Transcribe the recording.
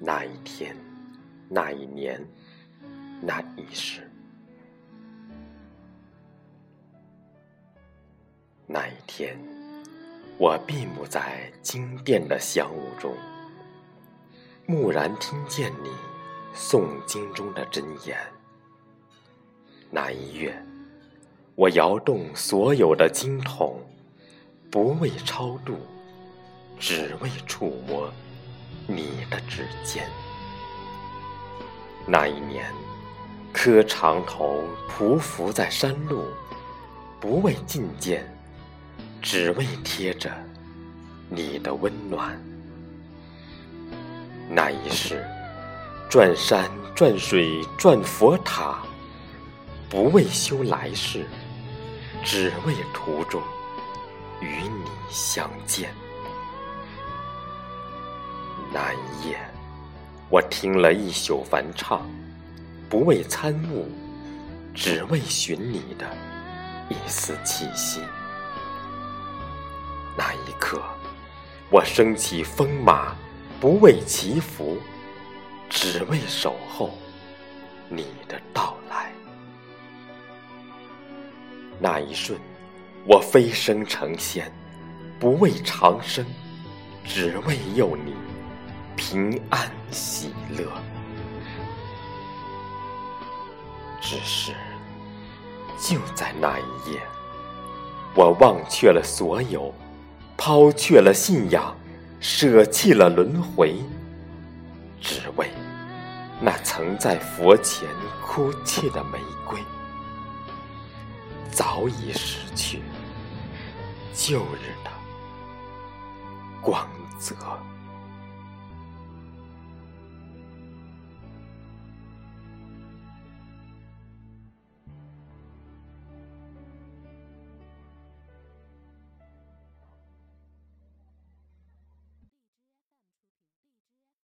那一天，那一年，那一世，那一天，我闭目在经殿的香雾中，蓦然听见你诵经中的真言。那一月，我摇动所有的经筒，不为超度，只为触摸。你的指尖。那一年，磕长头匍匐在山路，不为觐见，只为贴着你的温暖。那一世，转山转水转佛塔，不为修来世，只为途中与你相见。那一夜，我听了一宿梵唱，不为参悟，只为寻你的一丝气息。那一刻，我升起风马，不为祈福，只为守候你的到来。那一瞬，我飞升成仙，不为长生，只为佑你。平安喜乐，只是就在那一夜，我忘却了所有，抛却了信仰，舍弃了轮回，只为那曾在佛前哭泣的玫瑰，早已失去旧日的光泽。